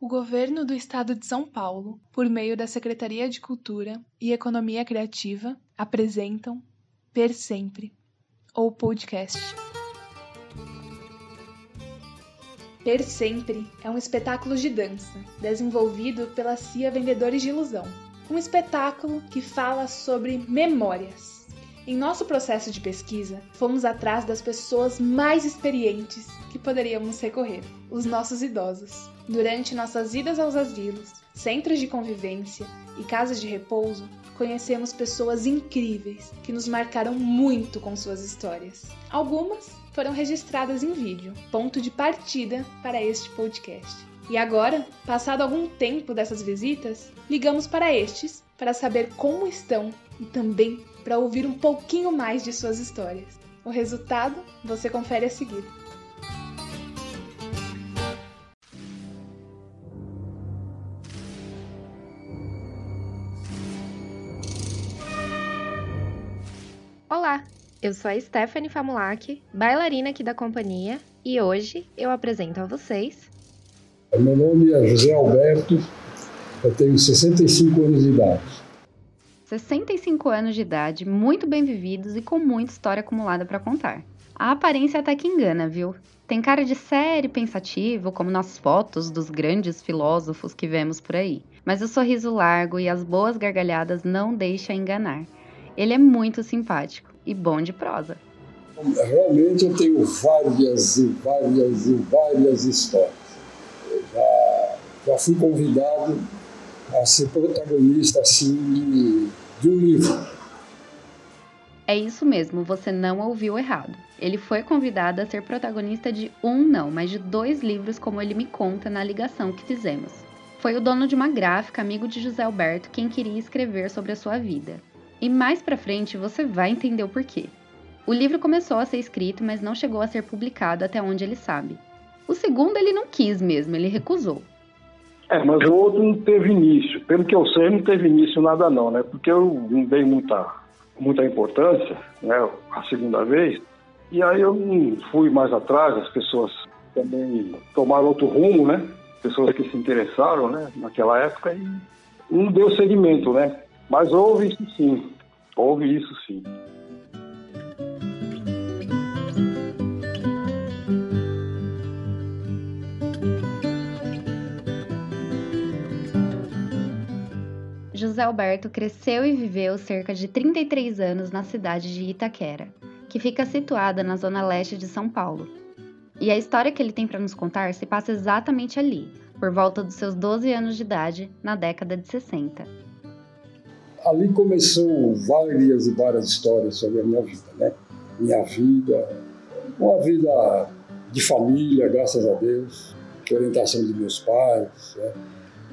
O governo do estado de São Paulo, por meio da Secretaria de Cultura e Economia Criativa, apresentam Per Sempre, ou podcast. Per Sempre é um espetáculo de dança desenvolvido pela CIA Vendedores de Ilusão. Um espetáculo que fala sobre memórias em nosso processo de pesquisa, fomos atrás das pessoas mais experientes que poderíamos recorrer, os nossos idosos. Durante nossas idas aos asilos, centros de convivência e casas de repouso, conhecemos pessoas incríveis que nos marcaram muito com suas histórias. Algumas foram registradas em vídeo, ponto de partida para este podcast. E agora, passado algum tempo dessas visitas, ligamos para estes para saber como estão e também para ouvir um pouquinho mais de suas histórias. O resultado você confere a seguir. Olá, eu sou a Stephanie Famulak, bailarina aqui da companhia, e hoje eu apresento a vocês. Meu nome é José Alberto, eu tenho 65 anos de idade. 65 anos de idade, muito bem vividos e com muita história acumulada para contar. A aparência até que engana, viu? Tem cara de sério pensativo, como nas fotos dos grandes filósofos que vemos por aí. Mas o sorriso largo e as boas gargalhadas não deixam enganar. Ele é muito simpático e bom de prosa. Realmente eu tenho várias e várias e várias histórias. Eu já, já fui convidado a ser protagonista assim de, um livro. É isso mesmo, você não ouviu errado. Ele foi convidado a ser protagonista de um, não, mas de dois livros, como ele me conta na ligação que fizemos. Foi o dono de uma gráfica, amigo de José Alberto, quem queria escrever sobre a sua vida. E mais pra frente você vai entender o porquê. O livro começou a ser escrito, mas não chegou a ser publicado até onde ele sabe. O segundo ele não quis mesmo, ele recusou. É, mas o outro não teve início. Pelo que eu sei, não teve início nada não, né? Porque eu não dei muita, muita importância, né? A segunda vez. E aí eu não fui mais atrás, as pessoas também tomaram outro rumo, né? Pessoas que se interessaram, né? Naquela época e não deu seguimento, né? Mas houve isso sim. Houve isso sim. José Alberto cresceu e viveu cerca de 33 anos na cidade de Itaquera, que fica situada na zona leste de São Paulo. E a história que ele tem para nos contar se passa exatamente ali, por volta dos seus 12 anos de idade, na década de 60. Ali começou várias e várias histórias sobre a minha vida, né? Minha vida, uma vida de família, graças a Deus, orientação de meus pais, né?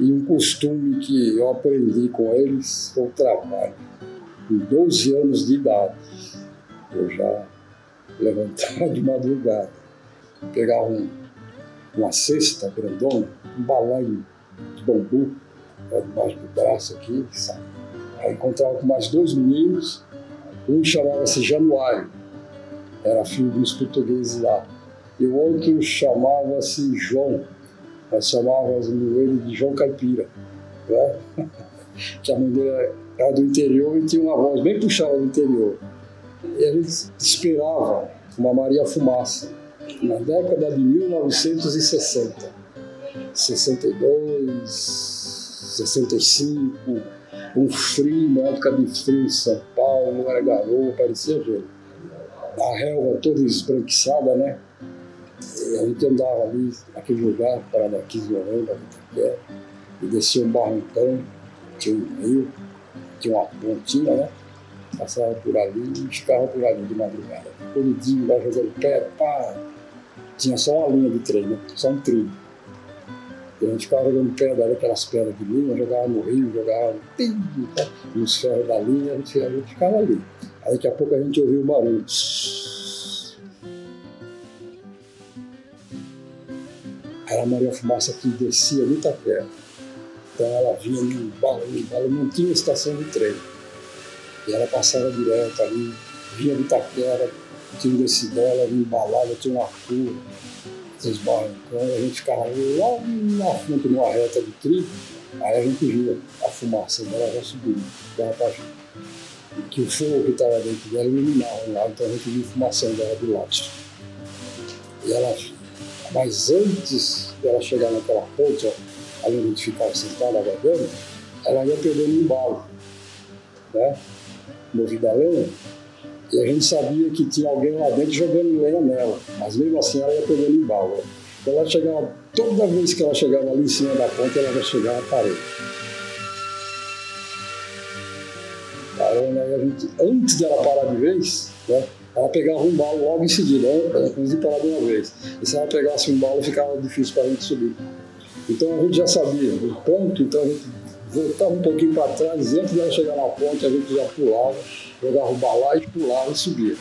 E um costume que eu aprendi com eles foi o trabalho. Com 12 anos de idade, eu já levantava de madrugada, pegava um, uma cesta grandona, um balaio de bambu, debaixo do braço aqui, sabe? Aí encontrava com mais dois meninos, um chamava-se Januário, era filho dos portugueses lá, e o outro chamava-se João, nós chamávamos ele de João Caipira, né? que a mãe dele era do interior e tinha uma voz bem puxada do interior. E gente esperava uma Maria Fumaça, na década de 1960, 62, 65, um frio, uma época de frio em São Paulo, era garoto, parecia gelo. A relva toda esbranquiçada, né? A gente andava ali naquele lugar, parada aqui de Orlando, e descia um barrancão, tinha um rio, tinha uma pontinha, né? Passava por ali e ficava por ali de madrugada. Corridinho lá jogando pedra, pá. Tinha só uma linha de trem, né? Só um trilho. E a gente ficava jogando pedra ali, aquelas pedras de linha, jogava no rio, jogava nos ferros da linha, a gente, a gente ficava ali. Aí daqui a pouco a gente ouvia o barulho. Era a Fumaça que descia do Itaquera. Então ela vinha num balão, ela não tinha estação de trem. E ela passava direto ali, vinha do Itaquera, tinha um decibel, ela embalava, tinha uma curva. três barrancões, a gente ficava lá na frente, numa reta de trilho, aí a gente via a fumaça dela já subindo, dela pra gente. Que o fogo que estava dentro dela iluminava lá, então a gente via a fumação dela do lado. E ela, mas antes dela chegar naquela ponte, ali onde ficava sentada aguardando, ela ia perdendo embalo, né? Movida a lenha, e a gente sabia que tinha alguém lá dentro jogando lenha nela, mas mesmo assim ela ia pegando embalo. Então ela chegava, toda vez que ela chegava ali em cima da ponte, ela já chegava à parede. Parando aí a gente, antes dela parar de vez, né, ela pegava um balo logo em seguida, né, antes de parar de uma vez. E se ela pegasse um balo, ficava difícil para a gente subir. Então a gente já sabia o ponto, então a gente voltava um pouquinho para trás, e antes dela chegar na ponte, a gente já pulava jogava o balai e pulava e subia.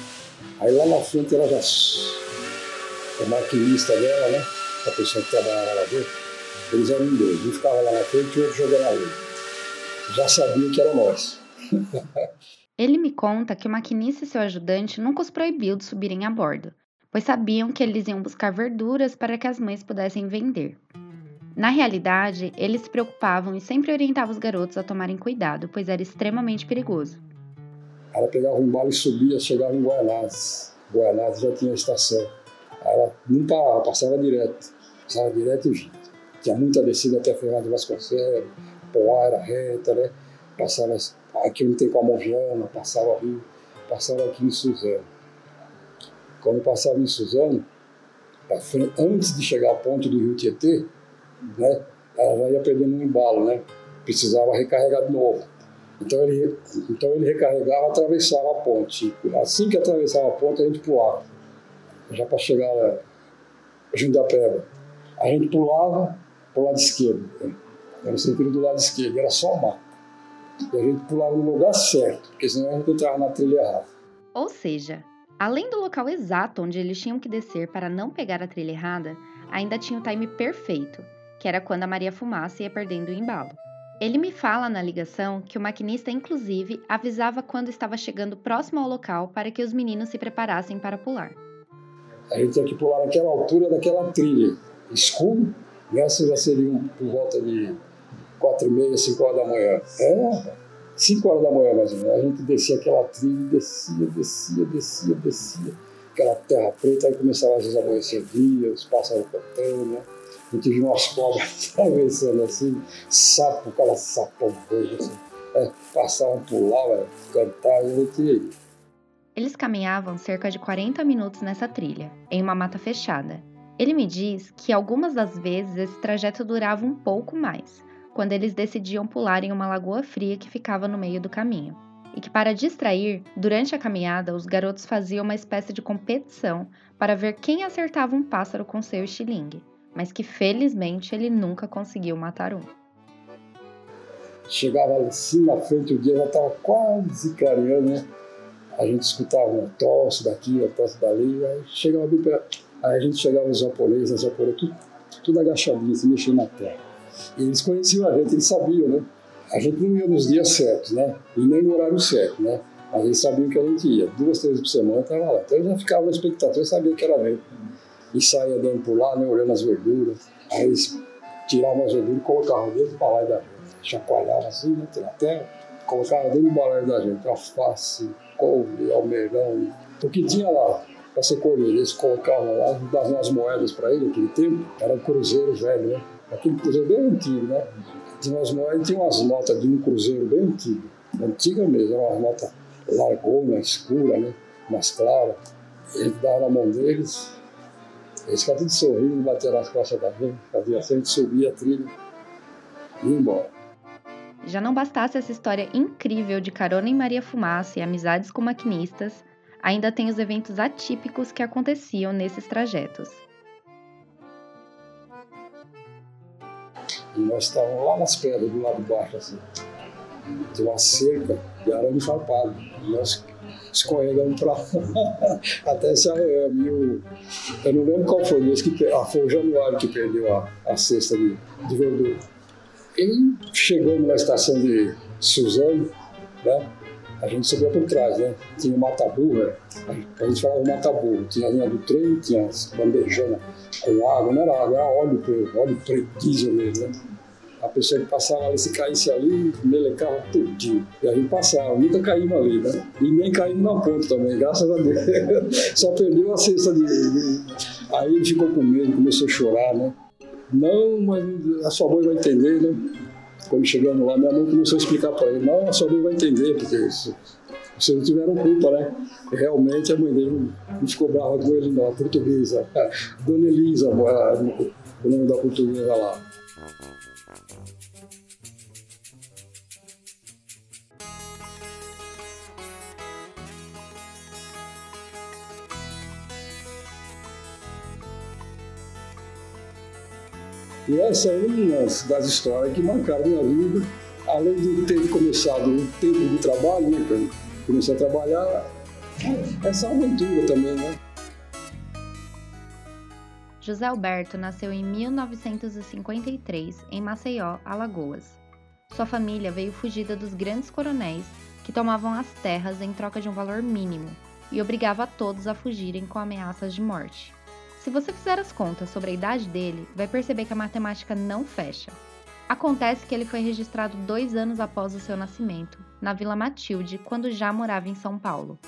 Aí lá na frente ela já. A maquinista dela, né? A pessoa que trabalhava lá dentro, eles eram dois. Um ficava lá na frente e o outro jogando ali. Já sabia que era nós. Ele me conta que o maquinista e seu ajudante nunca os proibiu de subirem a bordo, pois sabiam que eles iam buscar verduras para que as mães pudessem vender. Na realidade, eles se preocupavam e sempre orientavam os garotos a tomarem cuidado, pois era extremamente perigoso. Ela pegava um balo e subia, chegava em Guanás. Guanás já tinha estação. Ela não parava, passava direto. Passava direto e vinha. Tinha muita descida até Ferraz de Vasconcelos, Poá era reta, né? Passava aqui não tem Mogiana, passava ali, passava aqui em Suzano. Quando passava em Suzano, antes de chegar ao ponto do Rio Tietê, né? Ela já ia perdendo um embalo, né? Precisava recarregar de novo. Então ele, então ele recarregava, atravessava a ponte. Assim que atravessava a ponte, a gente pulava, já para chegar junto da pedra. A gente pulava para o lado esquerdo, era no sentido do lado esquerdo, era só mar. E a gente pulava no lugar certo, porque senão a gente entrava na trilha errada. Ou seja, além do local exato onde eles tinham que descer para não pegar a trilha errada, ainda tinha o time perfeito, que era quando a Maria Fumaça ia perdendo o embalo. Ele me fala na ligação que o maquinista, inclusive, avisava quando estava chegando próximo ao local para que os meninos se preparassem para pular. A gente tinha que pular naquela altura daquela trilha, escuro, nessa já seriam por volta de quatro e meia, cinco horas da manhã. É, cinco horas da manhã mais ou menos. A gente descia aquela trilha, descia, descia, descia, descia. Aquela terra preta, aí começava às vezes a amanhecer dia, os pássaros cantando, né? Eu tive umas cobras atravessando assim, sapo, aquela sapão verde, assim. É, passavam lá, cantavam e eu tirei. Eles caminhavam cerca de 40 minutos nessa trilha, em uma mata fechada. Ele me diz que algumas das vezes esse trajeto durava um pouco mais, quando eles decidiam pular em uma lagoa fria que ficava no meio do caminho. E que, para distrair, durante a caminhada, os garotos faziam uma espécie de competição para ver quem acertava um pássaro com seu estilingue mas que felizmente ele nunca conseguiu matar um. Chegava assim na frente, o dia já estava quase clareando, né? A gente escutava um tosse daqui, um tosse dali, aí chegava bem perto. Aí a gente chegava os japoneses, as japonesas, tudo, tudo agachadinho, se mexendo na terra. E eles conheciam a gente, eles sabiam, né? A gente não ia nos dias certos, né? E nem no horário certo, né? Mas eles sabiam que a gente ia. Duas, três por semana estava lá. Então eu já ficava expectativa, eu sabia que era mesmo e saía dando por lá, né, olhando as verduras. Aí eles tiravam as verduras colocavam dentro do balaio da gente. Chacoalhavam assim, né, na terra, colocavam dentro do balaio da gente. Alface, couve, almeirão, o que tinha lá para ser colhido. Eles colocavam lá, davam umas moedas para ele naquele tempo. Era um cruzeiro velho, né? Aquele cruzeiro bem antigo, né? Tinha umas moedas, tinha umas notas de um cruzeiro bem antigo. Antiga mesmo, era uma nota largona, escura, né? Mais clara. Ele dava na mão deles, eles ficavam tudo sorrindo, batendo nas costas da gente, fazia assim, a gente subia a trilha e ia embora. Já não bastasse essa história incrível de carona em Maria Fumaça e amizades com maquinistas, ainda tem os eventos atípicos que aconteciam nesses trajetos. E nós estávamos lá nas pedras, do lado de baixo, assim. Tinha uma cerca de arame farpado. Nós escorregando para até se arreame. Eu, eu não lembro qual foi, mas que, ah, foi o Januário que perdeu a, a cesta de, de verdura. E chegamos na estação de Suzano, né? A gente subia por trás, né? Tinha o mata-burra, a gente falava mata-burra, tinha a linha do trem, tinha as bandejonas com água, não era água, era óleo, óleo preto, diesel mesmo, né? A pessoa que passava ali, se caísse ali, melecava tudinho. E a gente passava, nunca caímos ali, né? E nem caímos na ponta também, graças a Deus. Só perdeu a cesta de, Aí ele ficou com medo, começou a chorar, né? Não, mas a sua mãe vai entender, né? Quando chegamos lá, minha mãe começou a explicar para ele: não, a sua mãe vai entender, porque vocês não tiveram culpa, né? Realmente a mãe dele não ficou brava com ele, não, a portuguesa. Dona Elisa, o nome da portuguesa lá. E essa é uma das histórias que marcaram minha vida, além de ter começado um tempo de trabalho, né, quando comecei a trabalhar, essa aventura também, né? José Alberto nasceu em 1953 em Maceió, Alagoas. Sua família veio fugida dos grandes coronéis que tomavam as terras em troca de um valor mínimo e obrigava a todos a fugirem com ameaças de morte. Se você fizer as contas sobre a idade dele, vai perceber que a matemática não fecha. Acontece que ele foi registrado dois anos após o seu nascimento, na Vila Matilde, quando já morava em São Paulo.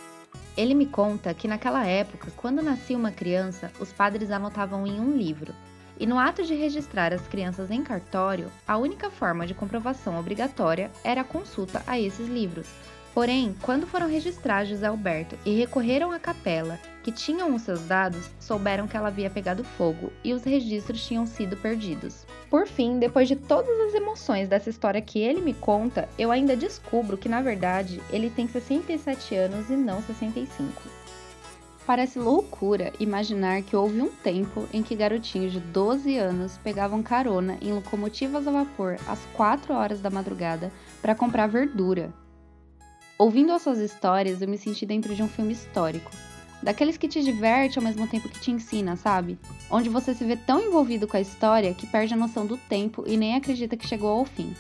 Ele me conta que naquela época, quando nascia uma criança, os padres anotavam em um livro, e no ato de registrar as crianças em cartório, a única forma de comprovação obrigatória era a consulta a esses livros, Porém, quando foram registrar José Alberto e recorreram à capela, que tinham os seus dados, souberam que ela havia pegado fogo e os registros tinham sido perdidos. Por fim, depois de todas as emoções dessa história que ele me conta, eu ainda descubro que na verdade ele tem 67 anos e não 65. Parece loucura imaginar que houve um tempo em que garotinhos de 12 anos pegavam carona em locomotivas a vapor às 4 horas da madrugada para comprar verdura, Ouvindo as suas histórias, eu me senti dentro de um filme histórico. Daqueles que te diverte ao mesmo tempo que te ensina, sabe? Onde você se vê tão envolvido com a história que perde a noção do tempo e nem acredita que chegou ao fim.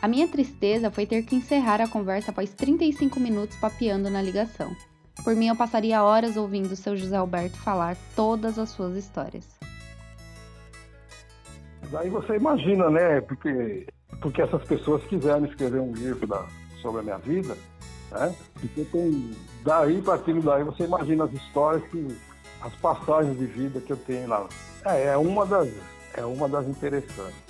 A minha tristeza foi ter que encerrar a conversa após 35 minutos papeando na ligação. Por mim, eu passaria horas ouvindo o seu José Alberto falar todas as suas histórias. Daí você imagina, né? Porque, porque essas pessoas quiseram escrever um livro da, sobre a minha vida, né? Porque tem daí para aquilo daí, você imagina as histórias que as passagens de vida que eu tenho lá. É, é uma das é uma das interessantes.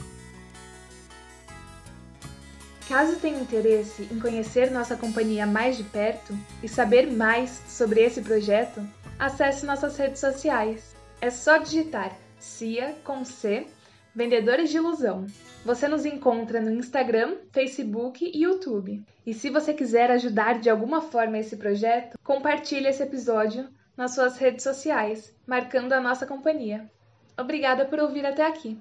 Caso tenha interesse em conhecer nossa companhia mais de perto e saber mais sobre esse projeto, acesse nossas redes sociais. É só digitar CIA com C, Vendedores de Ilusão. Você nos encontra no Instagram, Facebook e YouTube. E se você quiser ajudar de alguma forma esse projeto, compartilhe esse episódio nas suas redes sociais, marcando a nossa companhia. Obrigada por ouvir até aqui.